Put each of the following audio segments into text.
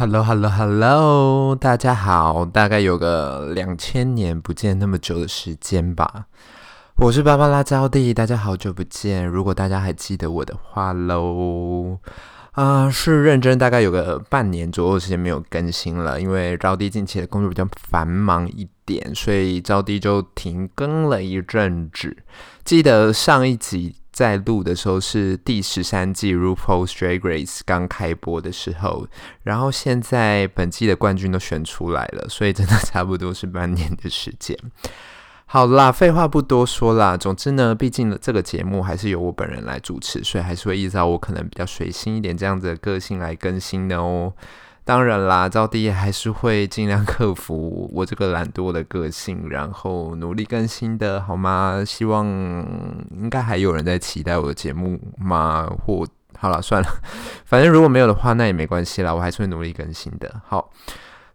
Hello，Hello，Hello，大家好，大概有个两千年不见那么久的时间吧。我是芭芭拉招弟，大家好久不见。如果大家还记得我的话喽，啊、是认真，大概有个半年左右时间没有更新了，因为招弟近期的工作比较繁忙一点，所以招弟就停更了一阵子。记得上一集。在录的时候是第十三季《RuPaul's Drag Race》刚开播的时候，然后现在本季的冠军都选出来了，所以真的差不多是半年的时间。好啦，废话不多说啦。总之呢，毕竟这个节目还是由我本人来主持，所以还是会依照我可能比较随性一点这样子的个性来更新的哦。当然啦，招弟还是会尽量克服我这个懒惰的个性，然后努力更新的，好吗？希望应该还有人在期待我的节目吗？或好了，算了，反正如果没有的话，那也没关系啦，我还是会努力更新的。好。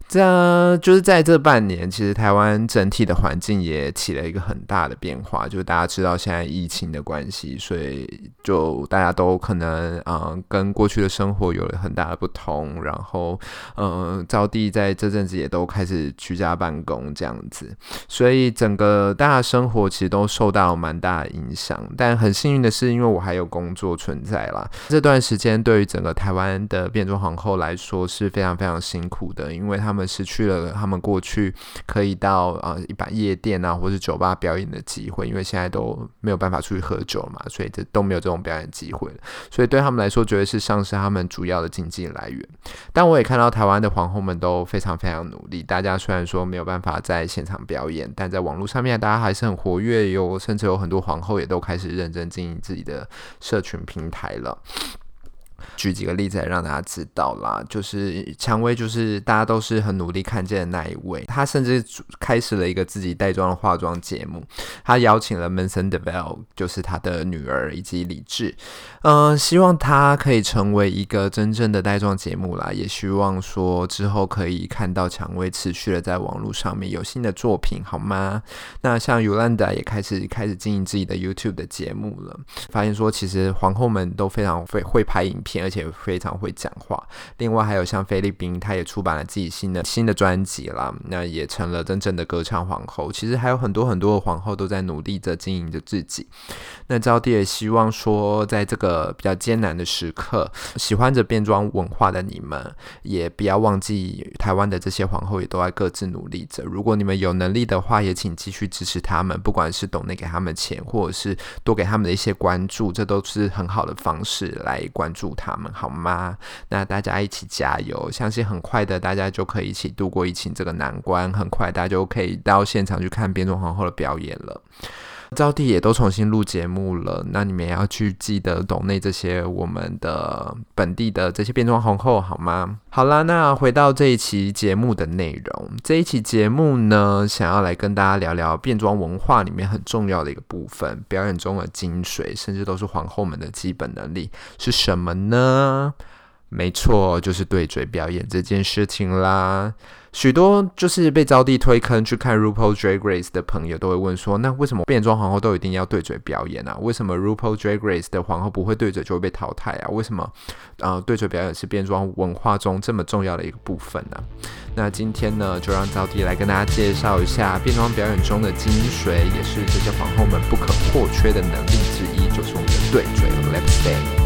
这就是在这半年，其实台湾整体的环境也起了一个很大的变化。就是大家知道现在疫情的关系，所以就大家都可能啊、呃，跟过去的生活有了很大的不同。然后，嗯、招弟在这阵子也都开始居家办公这样子，所以整个大家生活其实都受到蛮大的影响。但很幸运的是，因为我还有工作存在啦，这段时间对于整个台湾的变装皇后来说是非常非常辛苦的，因为他他们。失去了他们过去可以到啊一般夜店啊或者酒吧表演的机会，因为现在都没有办法出去喝酒嘛，所以这都没有这种表演机会了。所以对他们来说，绝对是丧失他们主要的经济来源。但我也看到台湾的皇后们都非常非常努力，大家虽然说没有办法在现场表演，但在网络上面大家还是很活跃哟，甚至有很多皇后也都开始认真经营自己的社群平台了。举几个例子来让大家知道啦，就是蔷薇，就是大家都是很努力看见的那一位。他甚至开始了一个自己带妆的化妆节目，他邀请了 Manson Devil，就是他的女儿以及李智，嗯、希望他可以成为一个真正的带妆节目啦。也希望说之后可以看到蔷薇持续的在网络上面有新的作品，好吗？那像 Yolanda 也开始开始经营自己的 YouTube 的节目了，发现说其实皇后们都非常会会拍影片。而且非常会讲话。另外还有像菲律宾，他也出版了自己新的新的专辑啦，那也成了真正的歌唱皇后。其实还有很多很多的皇后都在努力着经营着自己。那招弟也希望说，在这个比较艰难的时刻，喜欢着变装文化的你们，也不要忘记台湾的这些皇后也都在各自努力着。如果你们有能力的话，也请继续支持他们，不管是懂内给他们钱，或者是多给他们的一些关注，这都是很好的方式来关注他他们，好吗？那大家一起加油，相信很快的，大家就可以一起度过疫情这个难关，很快大家就可以到现场去看变装皇后的表演了。招娣也都重新录节目了，那你们也要去记得抖内这些我们的本地的这些变装皇后，好吗？好啦，那回到这一期节目的内容，这一期节目呢，想要来跟大家聊聊变装文化里面很重要的一个部分，表演中的精髓，甚至都是皇后们的基本能力是什么呢？没错，就是对嘴表演这件事情啦。许多就是被招弟推坑去看 RuPaul Drag Race 的朋友都会问说：那为什么变装皇后都一定要对嘴表演啊？为什么 RuPaul Drag Race 的皇后不会对嘴就会被淘汰啊？为什么呃对嘴表演是变装文化中这么重要的一个部分呢？那今天呢，就让招弟来跟大家介绍一下变装表演中的精髓，也是这些皇后们不可或缺的能力之一，就是我们的对嘴 Lip Sync。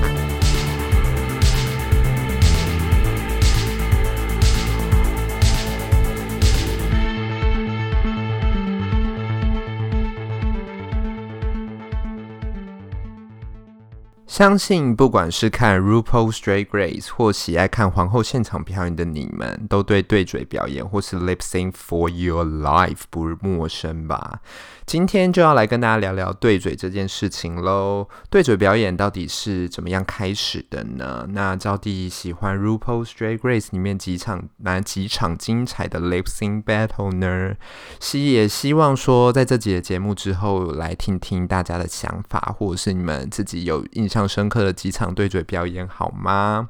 相信不管是看 RuPaul's Drag Race 或喜爱看皇后现场表演的你们，都对对嘴表演或是 Lip Sync for Your Life 不陌生吧？今天就要来跟大家聊聊对嘴这件事情喽。对嘴表演到底是怎么样开始的呢？那招弟喜欢 RuPaul's Drag Race 里面几场哪几场精彩的 Lip Sync Battle 呢？希也希望说，在这集的节目之后，来听听大家的想法，或者是你们自己有印象深刻的几场对嘴表演，好吗？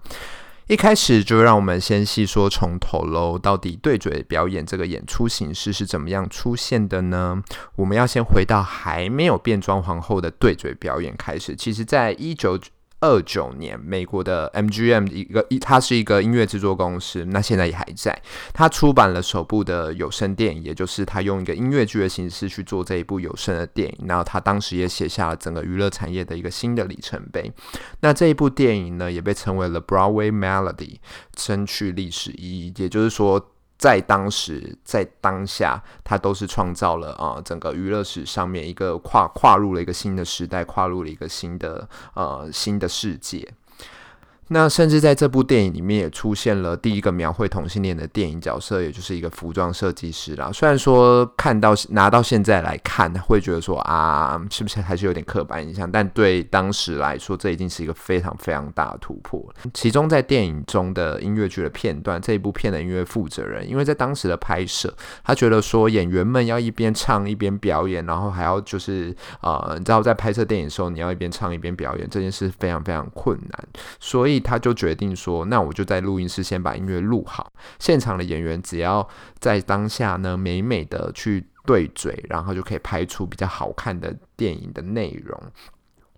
一开始就让我们先细说从头喽，到底对嘴表演这个演出形式是怎么样出现的呢？我们要先回到还没有变装皇后的对嘴表演开始。其实，在一九二九年，美国的 MGM 一个一，它是一个音乐制作公司，那现在也还在。它出版了首部的有声电影，也就是它用一个音乐剧的形式去做这一部有声的电影。然后它当时也写下了整个娱乐产业的一个新的里程碑。那这一部电影呢，也被称为了 Broadway Melody，深具历史意义。也就是说。在当时，在当下，它都是创造了啊、整个娱乐史上面一个跨跨入了一个新的时代，跨入了一个新的呃新的世界。那甚至在这部电影里面也出现了第一个描绘同性恋的电影角色，也就是一个服装设计师啦。虽然说看到拿到现在来看，会觉得说啊，是不是还是有点刻板印象？但对当时来说，这已经是一个非常非常大的突破。其中在电影中的音乐剧的片段，这一部片的音乐负责人，因为在当时的拍摄，他觉得说演员们要一边唱一边表演，然后还要就是呃，你知道在拍摄电影的时候，你要一边唱一边表演，这件事非常非常困难，所以。他就决定说：“那我就在录音室先把音乐录好，现场的演员只要在当下呢，美美的去对嘴，然后就可以拍出比较好看的电影的内容。”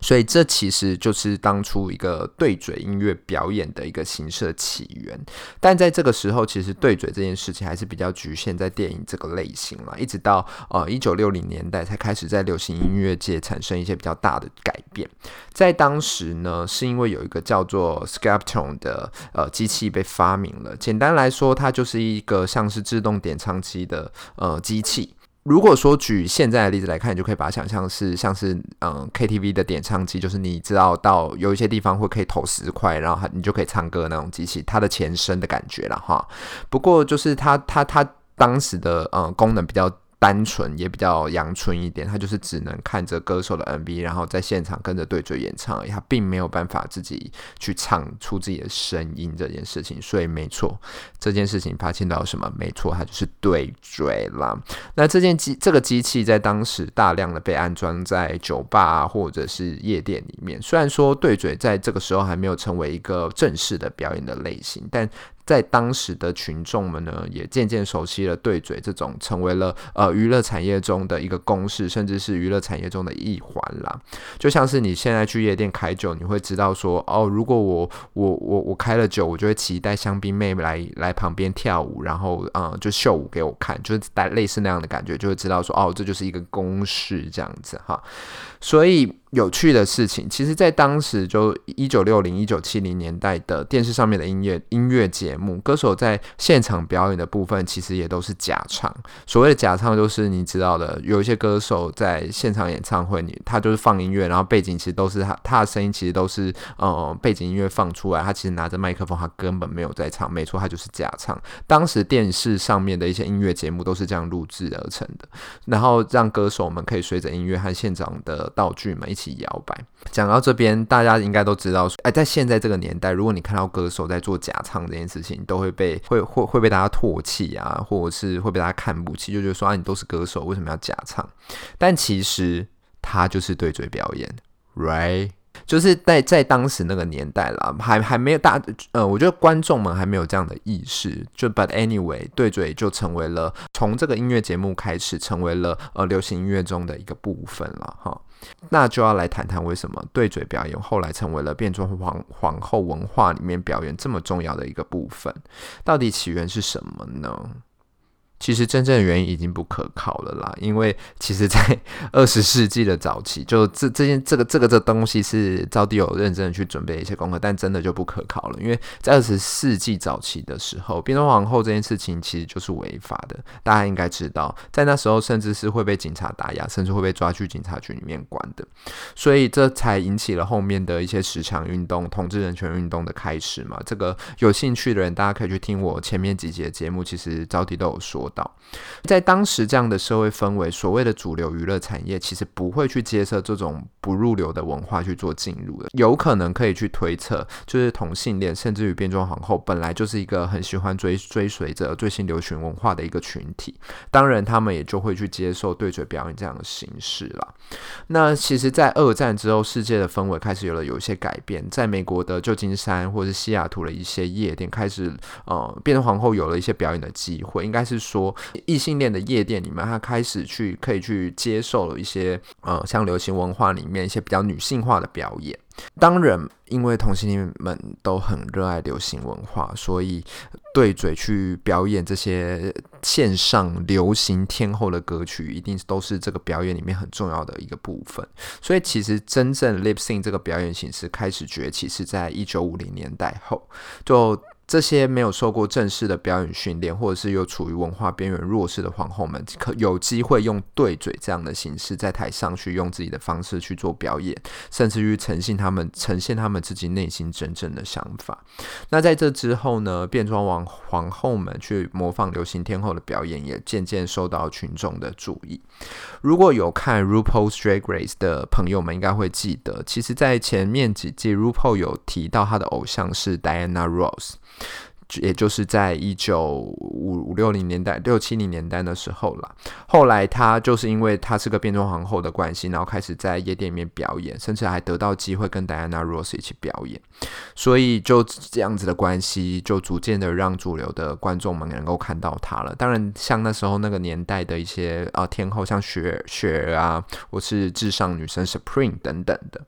所以这其实就是当初一个对嘴音乐表演的一个形式的起源，但在这个时候，其实对嘴这件事情还是比较局限在电影这个类型了。一直到呃一九六零年代才开始在流行音乐界产生一些比较大的改变。在当时呢，是因为有一个叫做 Skeptron 的呃机器被发明了。简单来说，它就是一个像是自动点唱机的呃机器。如果说举现在的例子来看，你就可以把它想象是像是嗯 KTV 的点唱机，就是你知道到有一些地方会可以投十块，然后你就可以唱歌那种机器，它的前身的感觉了哈。不过就是它它它当时的嗯功能比较。单纯也比较阳春一点，他就是只能看着歌手的 MV，然后在现场跟着对嘴演唱而已，他并没有办法自己去唱出自己的声音这件事情。所以没错，这件事情发现到什么？没错，它就是对嘴了。那这件机这个机器在当时大量的被安装在酒吧，或者是夜店里面。虽然说对嘴在这个时候还没有成为一个正式的表演的类型，但在当时的群众们呢，也渐渐熟悉了对嘴这种，成为了呃娱乐产业中的一个公式，甚至是娱乐产业中的一环啦。就像是你现在去夜店开酒，你会知道说，哦，如果我我我我开了酒，我就会期待香槟妹来来旁边跳舞，然后嗯，就秀舞给我看，就是带类似那样的感觉，就会知道说，哦，这就是一个公式这样子哈。所以。有趣的事情，其实，在当时就一九六零、一九七零年代的电视上面的音乐音乐节目，歌手在现场表演的部分，其实也都是假唱。所谓的假唱，就是你知道的，有一些歌手在现场演唱会，你他就是放音乐，然后背景其实都是他他的声音，其实都是呃背景音乐放出来，他其实拿着麦克风，他根本没有在唱。没错，他就是假唱。当时电视上面的一些音乐节目都是这样录制而成的，然后让歌手们可以随着音乐和现场的道具们一起。摇摆。讲到这边，大家应该都知道，哎，在现在这个年代，如果你看到歌手在做假唱这件事情，都会被会会会被大家唾弃啊，或者是会被大家看不起，就觉得说啊，你都是歌手，为什么要假唱？但其实他就是对嘴表演，right？就是在在当时那个年代啦，还还没有大，呃，我觉得观众们还没有这样的意识。就 but anyway，对嘴就成为了从这个音乐节目开始，成为了呃流行音乐中的一个部分了哈。那就要来谈谈为什么对嘴表演后来成为了变装皇皇后文化里面表演这么重要的一个部分，到底起源是什么呢？其实真正的原因已经不可靠了啦，因为其实，在 二十世纪的早期，就这这件这个这个这东西是招娣有认真的去准备一些功课，但真的就不可靠了，因为在二十世纪早期的时候，变装皇后这件事情其实就是违法的，大家应该知道，在那时候甚至是会被警察打压，甚至会被抓去警察局里面关的，所以这才引起了后面的一些十强运动、统治人权运动的开始嘛。这个有兴趣的人，大家可以去听我前面几集的节目，其实招娣都有说。到在当时这样的社会氛围，所谓的主流娱乐产业其实不会去接受这种不入流的文化去做进入的，有可能可以去推测，就是同性恋甚至于变装皇后本来就是一个很喜欢追追随着最新流行文化的一个群体，当然他们也就会去接受对嘴表演这样的形式了。那其实，在二战之后，世界的氛围开始有了有一些改变，在美国的旧金山或者是西雅图的一些夜店开始，呃，变装皇后有了一些表演的机会，应该是说。说异性恋的夜店里面，他开始去可以去接受了一些呃，像流行文化里面一些比较女性化的表演。当然，因为同性恋们都很热爱流行文化，所以对嘴去表演这些线上流行天后的歌曲，一定都是这个表演里面很重要的一个部分。所以，其实真正 lip sync 这个表演形式开始崛起，是在一九五零年代后就。这些没有受过正式的表演训练，或者是又处于文化边缘弱势的皇后们，可有机会用对嘴这样的形式在台上去用自己的方式去做表演，甚至于呈现他们呈现他们自己内心真正的想法。那在这之后呢，变装王皇后们去模仿流行天后的表演，也渐渐受到群众的注意。如果有看 RuPaul's Drag Race 的朋友们，应该会记得，其实，在前面几季 RuPaul 有提到他的偶像是 Diana Ross。也就是在一九五五六零年代、六七零年代的时候了。后来他就是因为他是个变装皇后的关系，然后开始在夜店里面表演，甚至还得到机会跟戴安娜·罗斯一起表演。所以就这样子的关系，就逐渐的让主流的观众们能够看到他了。当然，像那时候那个年代的一些啊、呃、天后，像雪雪儿啊，或是至上女生 Supreme 等等的，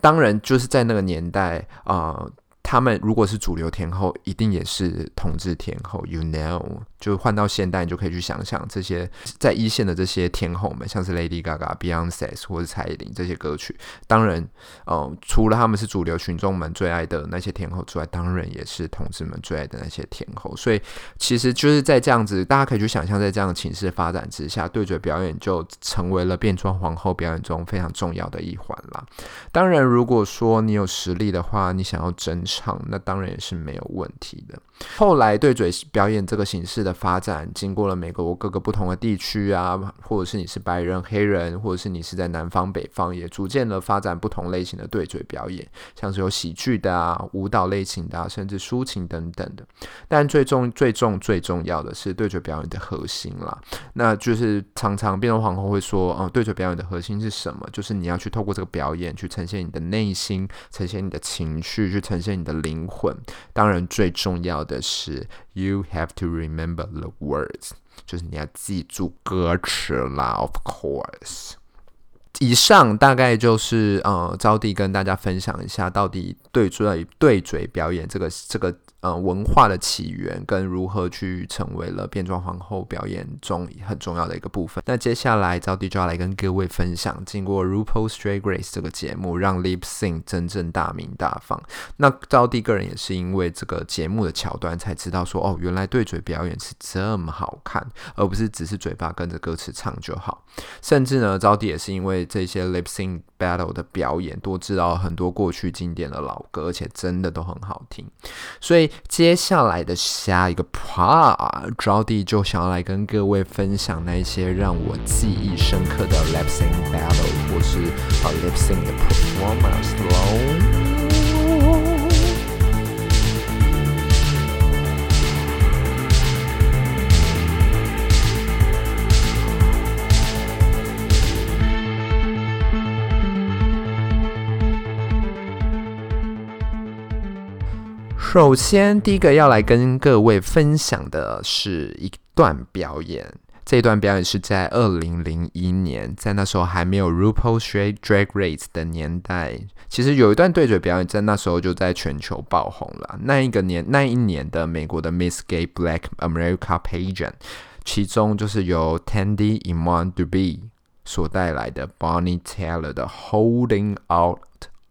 当然就是在那个年代啊。他们如果是主流天后，一定也是同志天后，you know。就换到现代，你就可以去想想这些在一线的这些天后们，像是 Lady Gaga、Beyonce 或者蔡依林这些歌曲。当然，呃，除了他们是主流群众们最爱的那些天后之外，当然也是同志们最爱的那些天后。所以，其实就是在这样子，大家可以去想象，在这样的情势发展之下，对嘴表演就成为了变装皇后表演中非常重要的一环了。当然，如果说你有实力的话，你想要争唱，那当然也是没有问题的。后来，对嘴表演这个形式的。发展经过了美国各个不同的地区啊，或者是你是白人、黑人，或者是你是在南方、北方，也逐渐的发展不同类型的对嘴表演，像是有喜剧的啊、舞蹈类型的啊，甚至抒情等等的。但最重、最重、最重要的是对嘴表演的核心啦，那就是常常变成皇后会说，哦、嗯，对嘴表演的核心是什么？就是你要去透过这个表演去呈现你的内心，呈现你的情绪，去呈现你的灵魂。当然，最重要的是。You have to remember the words，就是你要记住歌词啦。Of course，以上大概就是呃，招娣跟大家分享一下，到底对嘴对嘴表演这个这个。呃，文化的起源跟如何去成为了变装皇后表演中很重要的一个部分。那接下来，招娣就要来跟各位分享，经过 RuPaul's Drag Race 这个节目，让 Lip Sync 真正大名大放。那招娣个人也是因为这个节目的桥段，才知道说，哦，原来对嘴表演是这么好看，而不是只是嘴巴跟着歌词唱就好。甚至呢，招娣也是因为这些 Lip Sync Battle 的表演，多知道很多过去经典的老歌，而且真的都很好听，所以。接下来的下一个 part，招弟就想要来跟各位分享那些让我记忆深刻的 lip sync battle 或是啊 lip sync 的 performance 喽。首先，第一个要来跟各位分享的是一段表演。这段表演是在二零零一年，在那时候还没有 RuPaul's Drag Race 的年代，其实有一段对嘴表演，在那时候就在全球爆红了。那一个年，那一年的美国的 Miss Gay Black America Pageant。其中就是由 Tandy Iman Dube 所带来的 Bonnie Tyler 的 Holding Out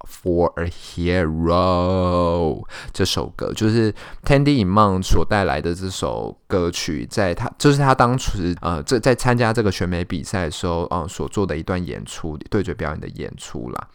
For a Hero 这首歌，就是 Tandy Iman 所带来的这首歌曲，在他就是他当时呃，这在参加这个选美比赛的时候，呃，所做的一段演出，对嘴表演的演出啦。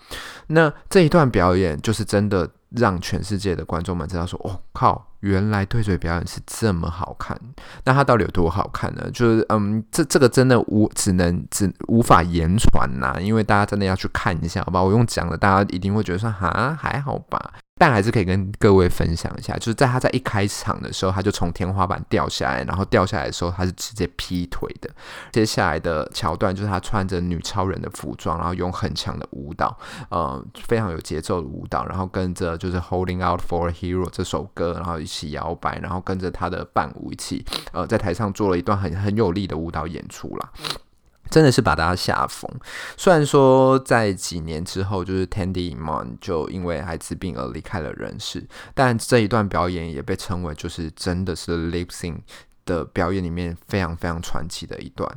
那这一段表演就是真的让全世界的观众们知道说，哦靠！原来对嘴表演是这么好看，那它到底有多好看呢？就是嗯，这这个真的无只能只无法言传呐，因为大家真的要去看一下，好吧？我用讲的，大家一定会觉得说，哈，还好吧。但还是可以跟各位分享一下，就是在他在一开场的时候，他就从天花板掉下来，然后掉下来的时候，他是直接劈腿的。接下来的桥段就是他穿着女超人的服装，然后用很强的舞蹈，呃，非常有节奏的舞蹈，然后跟着就是《Holding Out for a Hero》这首歌，然后一起摇摆，然后跟着他的伴舞一起，呃，在台上做了一段很很有力的舞蹈演出啦。真的是把大家吓疯。虽然说在几年之后，就是 Tandy Mon 就因为艾滋病而离开了人世，但这一段表演也被称为就是真的是 lip sync 的表演里面非常非常传奇的一段，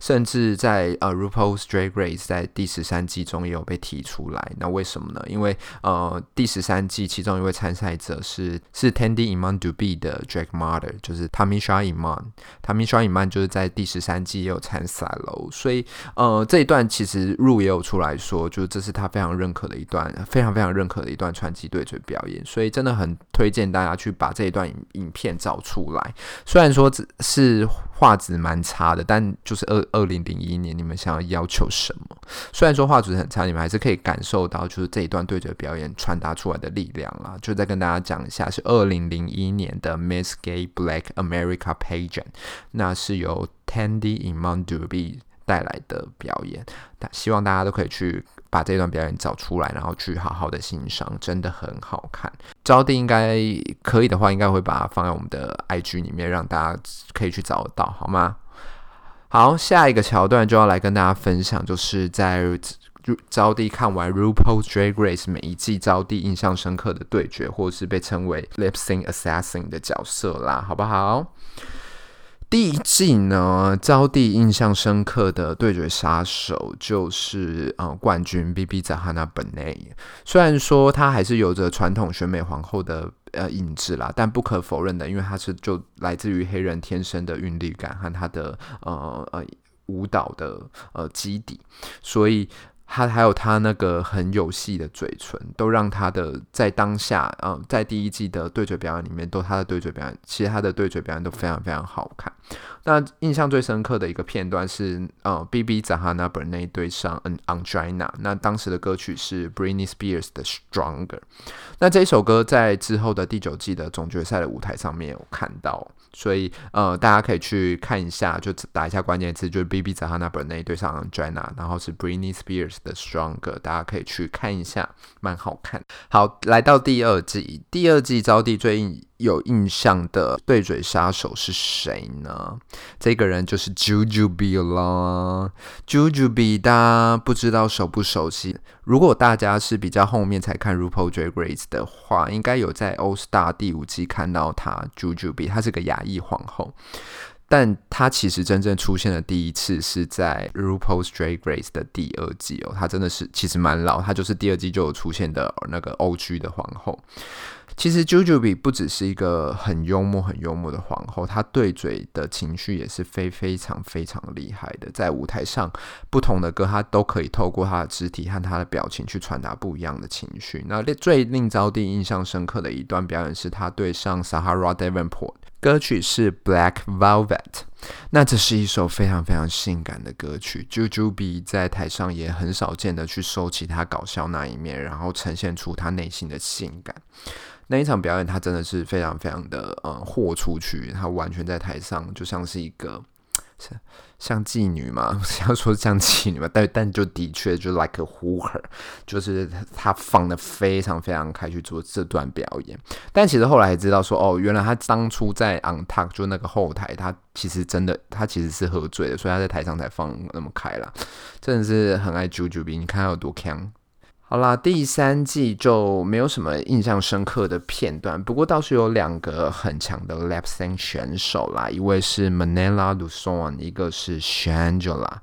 甚至在呃 RuPaul's Drag Race 在第十三季中也有被提出来。那为什么呢？因为呃第十三季其中一位参赛者是是 Tandy Iman Dube 的 Drag Mother，就是 Tamisha Iman。Tamisha Iman 就是在第十三季也有参赛喽。所以呃这一段其实 Ru 也有出来说，就是这是他非常认可的一段，非常非常认可的一段传奇对嘴表演。所以真的很推荐大家去把这一段影影片找出来。虽然说。是画质蛮差的，但就是二二零零一年，你们想要要求什么？虽然说画质很差，你们还是可以感受到，就是这一段对嘴表演传达出来的力量啦。就再跟大家讲一下，是二零零一年的 Miss Gay Black America Pageant，那是由 Tandy Iman Dube 带来的表演。希望大家都可以去。把这段表演找出来，然后去好好的欣赏，真的很好看。招娣应该可以的话，应该会把它放在我们的 IG 里面，让大家可以去找得到，好吗？好，下一个桥段就要来跟大家分享，就是在招娣看完 RuPaul's Drag Race 每一季，招娣印象深刻的对决，或者是被称为 Lip Sync Assassin 的角色啦，好不好？第一季呢，招娣印象深刻的对决杀手就是呃冠军 BeBe Zahara Benet。虽然说她还是有着传统选美皇后的呃影子啦，但不可否认的，因为她是就来自于黑人天生的韵律感和她的呃呃舞蹈的呃基底，所以。他还有他那个很有戏的嘴唇，都让他的在当下，嗯，在第一季的对嘴表演里面，都他的对嘴表演，其实他的对嘴表演都非常非常好看。那印象最深刻的一个片段是，呃，B B Zahara Benet 对上嗯 Ongina，那当时的歌曲是 Britney Spears 的 Stronger。那这一首歌在之后的第九季的总决赛的舞台上面有看到。所以，呃，大家可以去看一下，就打一下关键词，就是 B B Zahara Benet 对上 Ongina，然后是 Britney Spears 的 Stronger，大家可以去看一下，蛮好看。好，来到第二季，第二季招娣最近有印象的对嘴杀手是谁呢？这个人就是 Jujubee 啦。Jujubee 大家不知道熟不熟悉？如果大家是比较后面才看 RuPaul Drag Race 的话，应该有在 All Star 第五季看到他 Jujubee，她是个亚裔皇后。但他其实真正出现的第一次是在 RuPaul's Drag Race 的第二季哦，他真的是其实蛮老，他就是第二季就有出现的那个 OG 的皇后。其实 Jujube 不只是一个很幽默、很幽默的皇后，她对嘴的情绪也是非非常非常厉害的。在舞台上，不同的歌她都可以透过她的肢体和她的表情去传达不一样的情绪。那最令招娣印象深刻的一段表演是她对上 Sahara Davenport，歌曲是 Black Velvet。那这是一首非常非常性感的歌曲。j u j u b e 在台上也很少见的去收起他搞笑那一面，然后呈现出他内心的性感。那一场表演，他真的是非常非常的呃豁出去，他完全在台上就像是一个像像妓女嘛，不要说像妓女嘛，但但就的确就 like a hooker，就是他放的非常非常开去做这段表演。但其实后来才知道说，哦，原来他当初在 on t a l k 就那个后台，他其实真的他其实是喝醉的，所以他在台上才放那么开啦。真的是很爱 Juju 你看他有多强。好啦，第三季就没有什么印象深刻的片段，不过倒是有两个很强的 lip sync 选手啦，一位是 Manila Luzon，一个是 Shangela。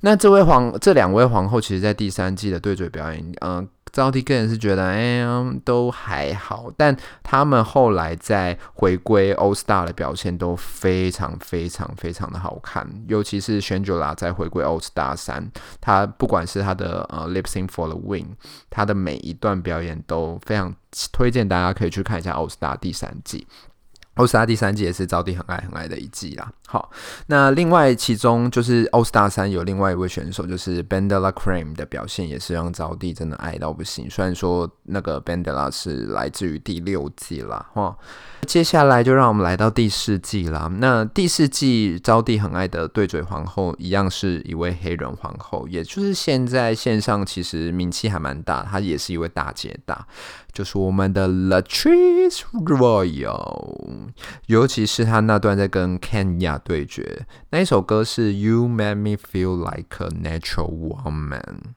那这位皇，这两位皇后，其实在第三季的对嘴表演，嗯、招娣个人是觉得，哎呀，都还好，但他们后来在回归 All Star 的表现都非常非常非常的好看，尤其是玄九拉在回归 All Star 三，他不管是他的呃 Lip Sync for the Win，他的每一段表演都非常推荐大家可以去看一下 All Star 第三季。All Star 第三季也是招娣很爱很爱的一季啦。好，那另外其中就是 All Star 三有另外一位选手，就是 BenDeLa Creme 的表现也是让招娣真的爱到不行。虽然说那个 BenDeLa 是来自于第六季啦，哈。接下来就让我们来到第四季啦。那第四季招娣很爱的对嘴皇后，一样是一位黑人皇后，也就是现在线上其实名气还蛮大，她也是一位大姐大，就是我们的 Latrice Royal，。尤其是他那段在跟 Kenya 对决，那一首歌是 You Make Me Feel Like a Natural Woman。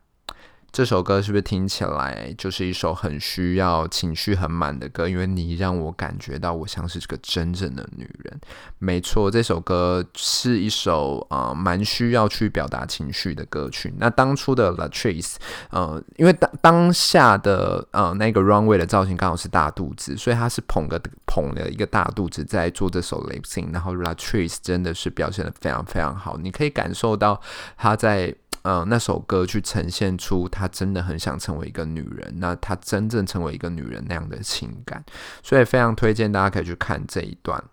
这首歌是不是听起来就是一首很需要情绪很满的歌？因为你让我感觉到我像是这个真正的女人。没错，这首歌是一首呃蛮需要去表达情绪的歌曲。那当初的 Latrice，呃，因为当当下的呃那个 Runway 的造型刚好是大肚子，所以他是捧个捧了一个大肚子在做这首 Lip Sync，然后 Latrice 真的是表现得非常非常好，你可以感受到他在。嗯、那首歌去呈现出她真的很想成为一个女人，那她真正成为一个女人那样的情感，所以非常推荐大家可以去看这一段。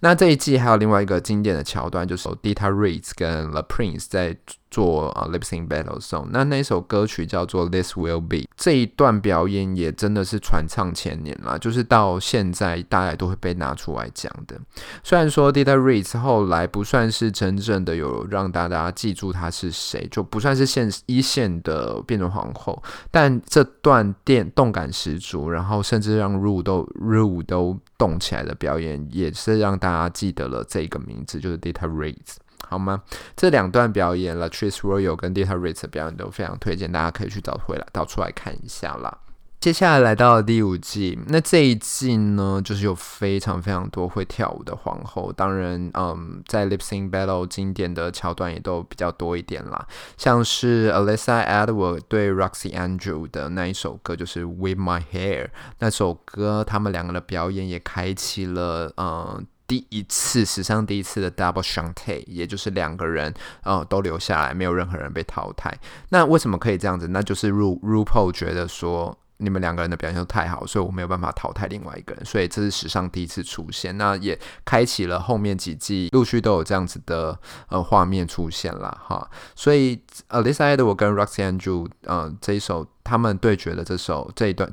那这一季还有另外一个经典的桥段，就是 Dita Rees 跟 The Prince 在做啊 Lip Sync Battle Song。那那首歌曲叫做 This Will Be。这一段表演也真的是传唱千年了，就是到现在大家都会被拿出来讲的。虽然说 Dita Ritz 后来不算是真正的有让大家记住她是谁，就不算是现一线的变装皇后，但这段电动感十足，然后甚至让 Ru 都 Ru 都动起来的表演，也是让大家记得了这个名字，就是 Dita Ritz。好吗？这两段表演，La Trice Royal 跟 Dita Ritz 的表演都非常推荐，大家可以去找回来找出来看一下啦。接下来来到了第五季，那这一季呢，就是有非常非常多会跳舞的皇后，当然，嗯，在 Lip Sync Battle 经典的桥段也都比较多一点啦，像是 Alyssa Edward 对 Roxy Andrew 的那一首歌，就是 With My Hair 那首歌，他们两个的表演也开启了，嗯。第一次史上第一次的 double chanté，也就是两个人呃都留下来，没有任何人被淘汰。那为什么可以这样子？那就是 Ru RuPaul 觉得说你们两个人的表现都太好，所以我没有办法淘汰另外一个人，所以这是史上第一次出现。那也开启了后面几季陆续都有这样子的呃画面出现了哈。所以 Alyssa Edwards 跟 Roxxxy Andrews 呃这一首他们对决的这首这一段。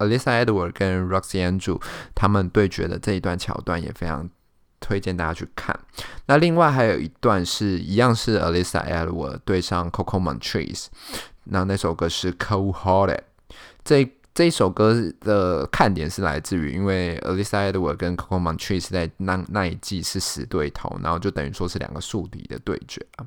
Alisa Edward 跟 Roxy Andrew 他们对决的这一段桥段也非常推荐大家去看。那另外还有一段是一样是 Alisa Edward 对上 Coco Montrese，那那首歌是 Cold Hearted。这这一首歌的看点是来自于，因为 Alyssa Edwards 跟 Cocomon Trees 在那那一季是死对头，然后就等于说是两个宿敌的对决啊。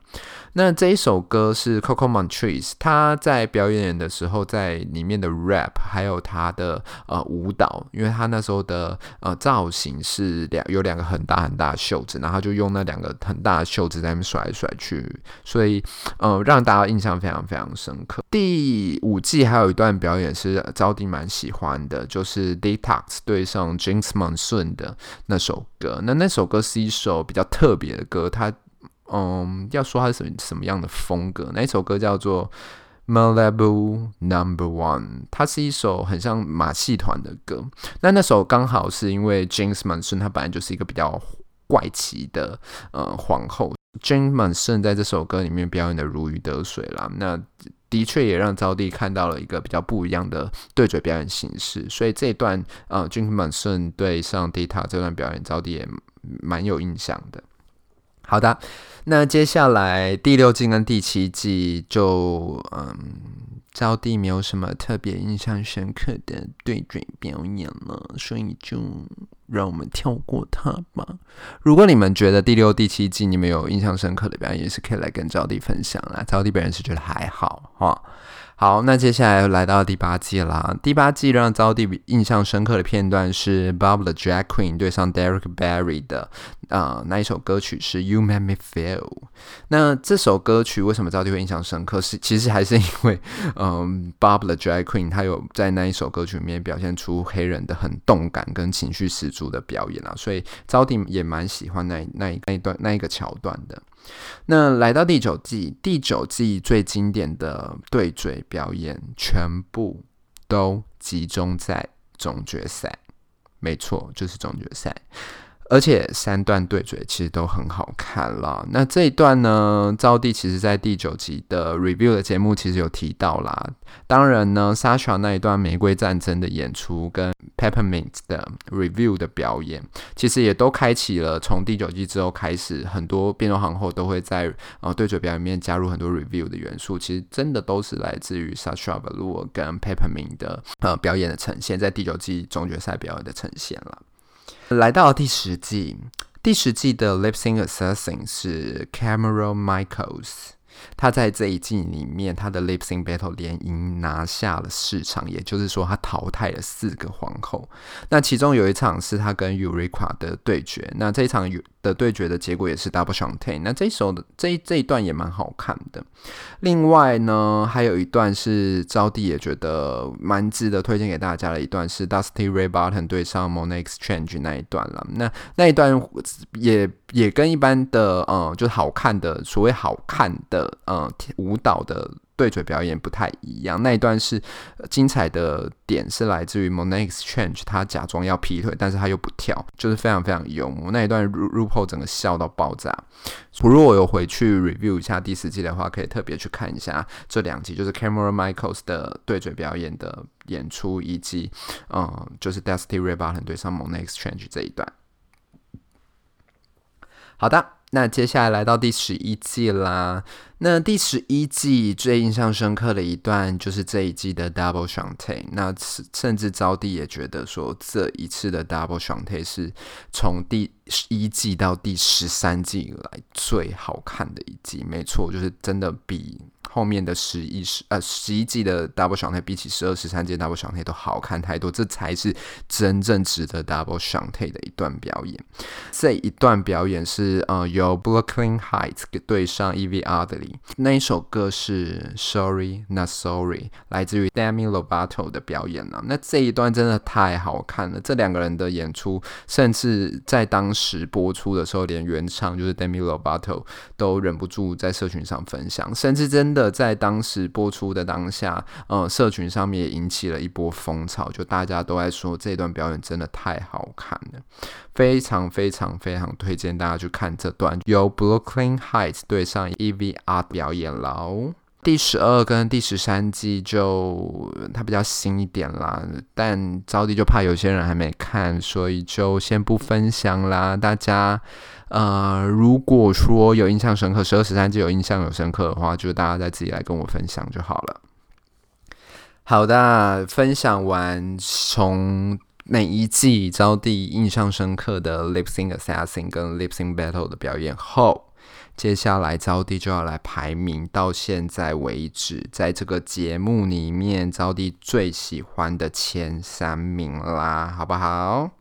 那这一首歌是 Cocomon Trees 他在表演的时候，在里面的 rap 还有他的呃舞蹈，因为他那时候的呃造型是两有两个很大很大的袖子，然后就用那两个很大的袖子在那边甩来甩去，所以呃让大家印象非常非常深刻。第五季还有一段表演是招。蛮喜欢的，就是 Detox 对上 James Monsoon 的那首歌。那那首歌是一首比较特别的歌，它嗯，要说它是什么什么样的风格？那一首歌叫做 Malibu Number One，它是一首很像马戏团的歌。那那首刚好是因为 James Monsoon 他本来就是一个比较怪奇的呃皇后 James Monsoon 在这首歌里面表演的如鱼得水啦。那的确也让招娣看到了一个比较不一样的对嘴表演形式，所以这段呃，Jenkins 对上 Dita 这段表演，招娣也蛮有印象的。好的，那接下来第六季跟第七季就嗯。招娣没有什么特别印象深刻的对嘴表演了，所以就让我们跳过它吧。如果你们觉得第六、第七季你们有印象深刻的表演，也是可以来跟招娣分享啦。招娣本人是觉得还好哈。好，那接下来来到第八季啦。第八季让招娣印象深刻的片段是 Bob the Drag Queen 对上 Derek Barry 的啊、那一首歌曲是 You Make Me Feel。那这首歌曲为什么招娣会印象深刻？是其实还是因为 嗯，Bob the Drag Queen 他有在那一首歌曲里面表现出黑人的很动感跟情绪十足的表演啊，所以招娣也蛮喜欢那那一那一段那一个桥段的。那来到第九季，第九季最经典的对嘴表演，全部都集中在总决赛，没错，就是总决赛。而且三段对嘴其实都很好看啦。那这一段呢，招娣其实在第九集的 review 的节目其实有提到啦。当然呢，Sasha 那一段玫瑰战争的演出跟 Peppermint 的 review 的表演，其实也都开启了从第九季之后开始，很多变装皇后都会在呃对嘴表演里面加入很多 review 的元素。其实真的都是来自于 Sasha Velour 跟 Peppermint 的呃表演的呈现，在第九季总决赛表演的呈现了。来到第十季，第十季的 Lip Sync Assassin 是 Cameron Michaels。他在这一季里面，他的 Lip Sync Battle 连赢拿下了四场，也就是说，他淘汰了四个皇后。那其中有一场是他跟 Eureka 的对决，那这一场的对决的结果也是 Double Shantay。那这一首的这一这一段也蛮好看的。另外呢，还有一段是招弟也觉得蛮值得推荐给大家的一段，是 Dusty Ray Barton 对上 Monex Change 那一段了。那那一段也也跟一般的嗯，就是好看的所谓好看的嗯舞蹈的。对嘴表演不太一样，那一段是精彩的点是来自于 Monex Change，他假装要劈腿，但是他又不跳，就是非常非常幽默。那一段 RuPaul 整个笑到爆炸。如果我有回去 review 一下第十季的话，可以特别去看一下这两集，就是 Cameron Michaels 的对嘴表演的演出，以及嗯，就是 Dusty Red Bottom 对上 Monex Change 这一段。好的。那接下来来到第十一季啦。那第十一季最印象深刻的一段就是这一季的 Double s h a n t a。那甚至招娣也觉得说，这一次的 Double s h a n t a 是从第一季到第十三季以来最好看的一季。没错，就是真的比。后面的十一十呃十一季的 Double Shanty 比起十二十三季 Double Shanty 都好看太多，这才是真正值得 Double Shanty 的一段表演。这一段表演是呃由 Brooklyn Hytes 对上 Yvie Oddly，那一首歌是 Sorry Not Sorry，来自于 Demi Lovato 的表演呢、啊。那这一段真的太好看了，这两个人的演出，甚至在当时播出的时候，连原唱就是 Demi Lovato 都忍不住在社群上分享，甚至真的。在当时播出的当下，呃，社群上面也引起了一波风潮，就大家都在说这段表演真的太好看了，非常非常非常推荐大家去看这段由 Brooklyn Heights 对上 EVR 表演喽。第十二跟第十三季就它比较新一点啦，但招弟就怕有些人还没看，所以就先不分享啦。大家呃，如果说有印象深刻，十二十三季有印象有深刻的话，就大家再自己来跟我分享就好了。好的，分享完从每一季招弟印象深刻的 Lip Sync Assassin 跟 Lip Sync Battle 的表演后。接下来，招娣就要来排名，到现在为止，在这个节目里面，招娣最喜欢的前三名啦，好不好？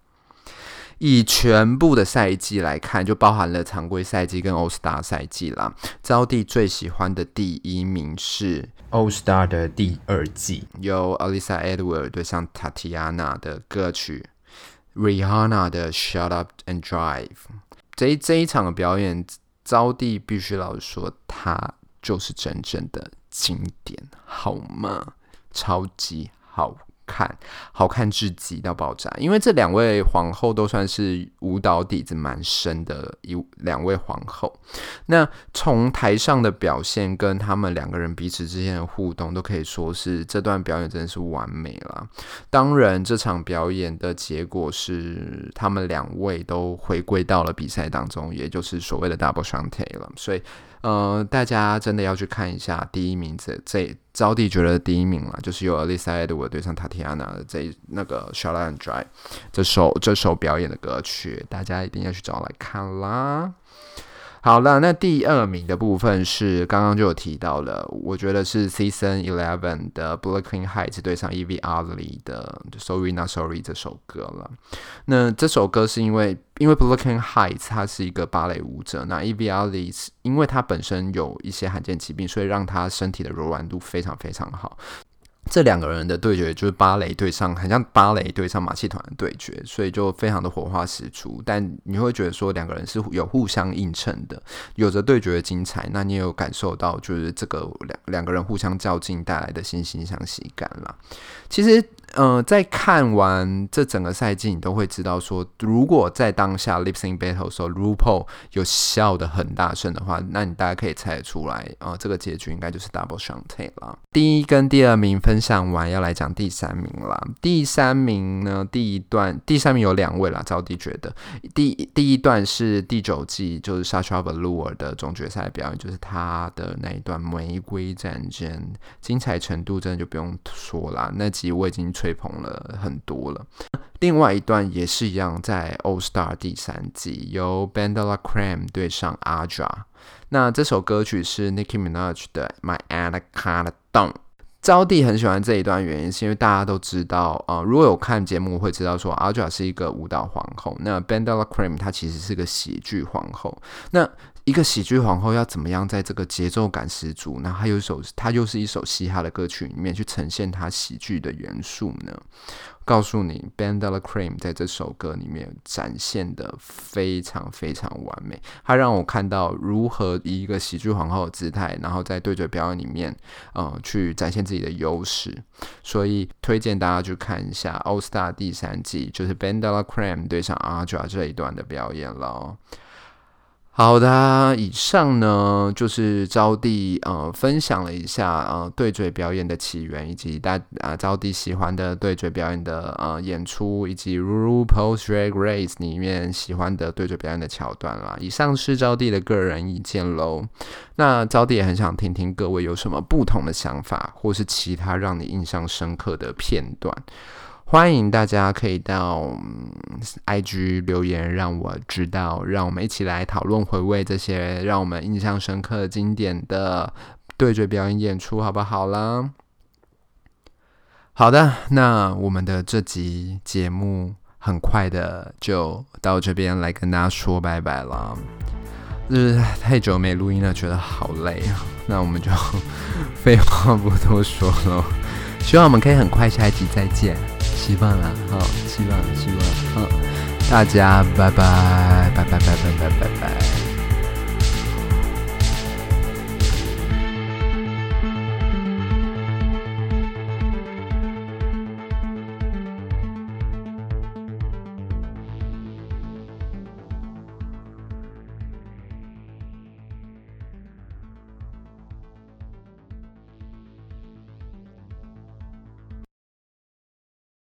以全部的赛季来看，就包含了常规赛季跟 All Star 赛季啦。招娣最喜欢的第一名是 All Star 的第二季，由 Alyssa Edwards 对上 Tatiana 的歌曲，Rihanna 的 Shut Up and Drive。这一这一场的表演。招娣必须老实说，他就是真正的经典，好吗？超级好。看，好看至极到爆炸，因为这两位皇后都算是舞蹈底子蛮深的一两位皇后。那从台上的表现跟他们两个人彼此之间的互动，都可以说是这段表演真的是完美了。当然，这场表演的结果是他们两位都回归到了比赛当中，也就是所谓的 Double s h a n t e 了。所以。呃，大家真的要去看一下第一名这这招娣觉得第一名了，就是由 a l i s a Edward 对上 Tatiana 的这那个 Shut Up and Dry 这首这首表演的歌曲，大家一定要去找来看啦。好了，那第二名的部分是刚刚就有提到了，我觉得是 Season Eleven 的 Brooklyn Heights 对上 Evie a l y 的 Sorry Not Sorry 这首歌了。那这首歌是因为因为 Brooklyn Heights 他是一个芭蕾舞者，那 Yvie Oddly 因为他本身有一些罕见疾病，所以让他身体的柔软度非常非常好。这两个人的对决就是芭蕾对上，很像芭蕾对上马戏团的对决，所以就非常的火花十足。但你会觉得说两个人是有互相映衬的，有着对决的精彩。那你也有感受到就是这个两两个人互相较劲带来的惺惺相惜感啦。其实。呃，在看完这整个赛季，你都会知道说，如果在当下 Lip Sync Battle 的时候，RuPaul 有笑得很大声的话，那你大家可以猜得出来，呃，这个结局应该就是 Double Shantay 了。第一跟第二名分享完，要来讲第三名了。第三名呢，第一段第三名有两位啦，招弟觉得第第一段是第九季，就是 Sasha Velour 的总决赛表演，就是他的那一段玫瑰战争，精彩程度真的就不用说啦。那集我已经。吹捧了很多了。另外一段也是一样，在 All Star 第三季由 BenDeLaCreme 对上 Aja。那这首歌曲是 Nicki Minaj 的 My Anaconda Don't。招娣很喜欢这一段，原因是因为大家都知道，呃，如果有看节目会知道说 Aja 是一个舞蹈皇后，那 BenDeLaCreme 她其实是个喜剧皇后。那一个喜剧皇后要怎么样在这个节奏感十足，那还有一首，它又是一首嘻哈的歌曲里面去呈现它喜剧的元素呢？告诉你，BenDeLaCreme 在这首歌里面展现的非常非常完美，它让我看到如何以一个喜剧皇后的姿态，然后在对嘴表演里面，呃，去展现自己的优势。所以推荐大家去看一下《All Star》第三季，就是 BenDeLaCreme 对上 Aja 这一段的表演了。好的，以上呢就是招娣呃分享了一下呃对嘴表演的起源，以及大啊招娣喜欢的对嘴表演的呃演出，以及 RuPaul's Drag Race 里面喜欢的对嘴表演的桥段啦。以上是招娣的个人意见喽。那招娣也很想听听各位有什么不同的想法，或是其他让你印象深刻的片段。欢迎大家可以到 IG 留言，让我知道，让我们一起来讨论回味这些让我们印象深刻、经典的对嘴表演演出，好不好啦？好的，那我们的这集节目很快的就到这边来跟大家说拜拜了。就是太久没录音了，觉得好累啊。那我们就 废话不多说了，希望我们可以很快下一集再见。希望了，好，希望，希望，好，大家拜拜，拜拜，拜拜，拜拜，拜拜。